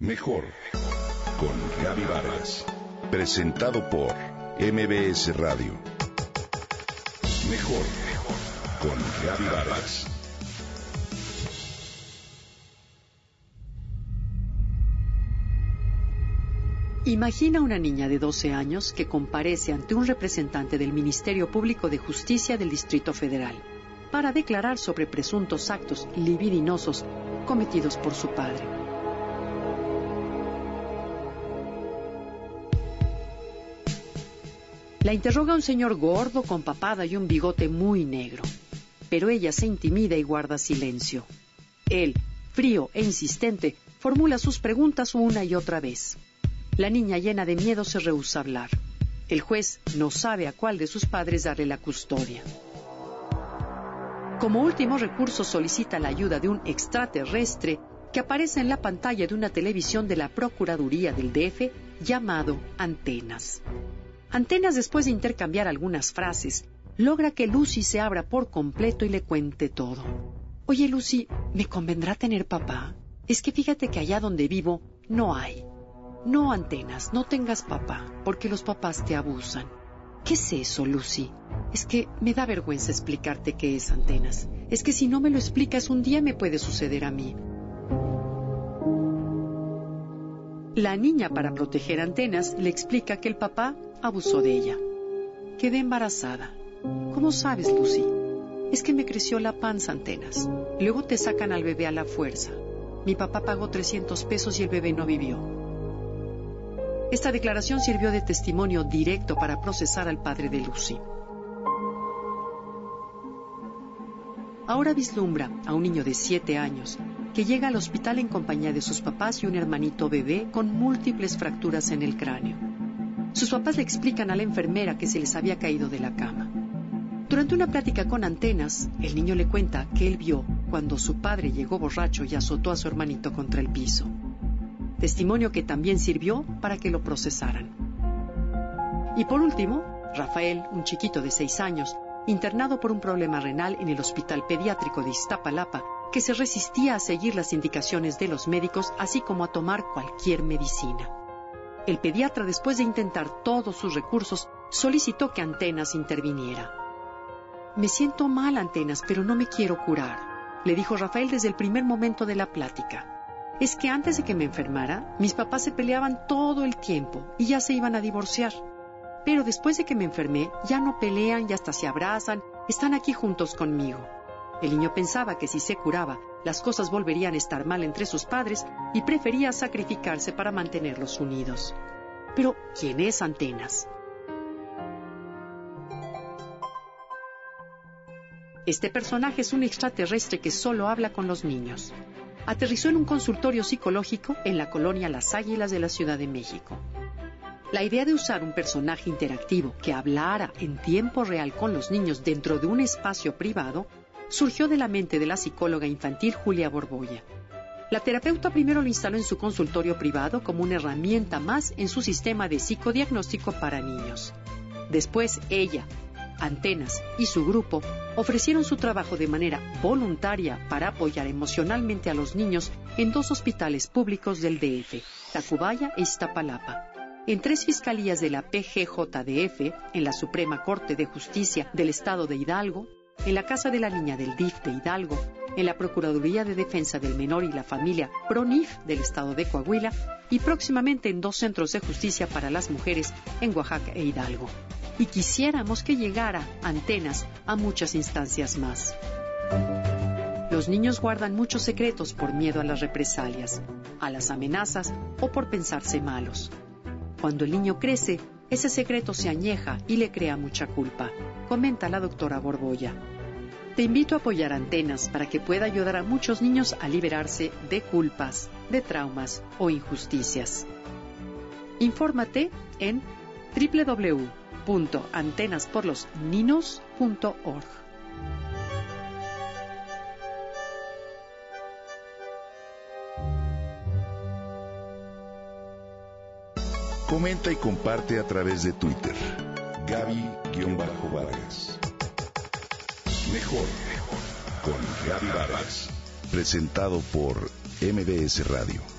Mejor con Gaby Vargas. Presentado por MBS Radio. Mejor con Gaby Vargas. Imagina una niña de 12 años que comparece ante un representante del Ministerio Público de Justicia del Distrito Federal para declarar sobre presuntos actos libidinosos cometidos por su padre. La interroga un señor gordo con papada y un bigote muy negro, pero ella se intimida y guarda silencio. Él, frío e insistente, formula sus preguntas una y otra vez. La niña llena de miedo se rehúsa a hablar. El juez no sabe a cuál de sus padres darle la custodia. Como último recurso solicita la ayuda de un extraterrestre que aparece en la pantalla de una televisión de la Procuraduría del DF llamado Antenas. Antenas, después de intercambiar algunas frases, logra que Lucy se abra por completo y le cuente todo. Oye, Lucy, ¿me convendrá tener papá? Es que fíjate que allá donde vivo no hay. No, Antenas, no tengas papá, porque los papás te abusan. ¿Qué es eso, Lucy? Es que me da vergüenza explicarte qué es Antenas. Es que si no me lo explicas, un día me puede suceder a mí. La niña, para proteger Antenas, le explica que el papá abusó de ella. Quedé embarazada. ¿Cómo sabes, Lucy? Es que me creció la panza, Antenas. Luego te sacan al bebé a la fuerza. Mi papá pagó 300 pesos y el bebé no vivió. Esta declaración sirvió de testimonio directo para procesar al padre de Lucy. Ahora vislumbra a un niño de 7 años que llega al hospital en compañía de sus papás y un hermanito bebé con múltiples fracturas en el cráneo. Sus papás le explican a la enfermera que se les había caído de la cama. Durante una plática con antenas, el niño le cuenta que él vio cuando su padre llegó borracho y azotó a su hermanito contra el piso. Testimonio que también sirvió para que lo procesaran. Y por último, Rafael, un chiquito de seis años, internado por un problema renal en el Hospital Pediátrico de Iztapalapa, que se resistía a seguir las indicaciones de los médicos, así como a tomar cualquier medicina. El pediatra, después de intentar todos sus recursos, solicitó que Antenas interviniera. Me siento mal, Antenas, pero no me quiero curar, le dijo Rafael desde el primer momento de la plática. Es que antes de que me enfermara, mis papás se peleaban todo el tiempo y ya se iban a divorciar. Pero después de que me enfermé, ya no pelean y hasta se abrazan, están aquí juntos conmigo. El niño pensaba que si se curaba, las cosas volverían a estar mal entre sus padres y prefería sacrificarse para mantenerlos unidos. Pero, ¿quién es Antenas? Este personaje es un extraterrestre que solo habla con los niños. Aterrizó en un consultorio psicológico en la colonia Las Águilas de la Ciudad de México. La idea de usar un personaje interactivo que hablara en tiempo real con los niños dentro de un espacio privado surgió de la mente de la psicóloga infantil Julia Borboya. La terapeuta primero lo instaló en su consultorio privado como una herramienta más en su sistema de psicodiagnóstico para niños. Después ella, Antenas y su grupo ofrecieron su trabajo de manera voluntaria para apoyar emocionalmente a los niños en dos hospitales públicos del DF, Tacubaya e Iztapalapa en tres fiscalías de la PGJDF, en la Suprema Corte de Justicia del Estado de Hidalgo, en la Casa de la Niña del DIF de Hidalgo, en la Procuraduría de Defensa del Menor y la Familia PRONIF del Estado de Coahuila y próximamente en dos centros de justicia para las mujeres en Oaxaca e Hidalgo. Y quisiéramos que llegara antenas a muchas instancias más. Los niños guardan muchos secretos por miedo a las represalias, a las amenazas o por pensarse malos. Cuando el niño crece, ese secreto se añeja y le crea mucha culpa, comenta la doctora Borboya. Te invito a apoyar Antenas para que pueda ayudar a muchos niños a liberarse de culpas, de traumas o injusticias. Infórmate en www.antenasporlosninos.org. Comenta y comparte a través de Twitter. Gaby-Vargas. Mejor con Gaby Vargas. Presentado por MBS Radio.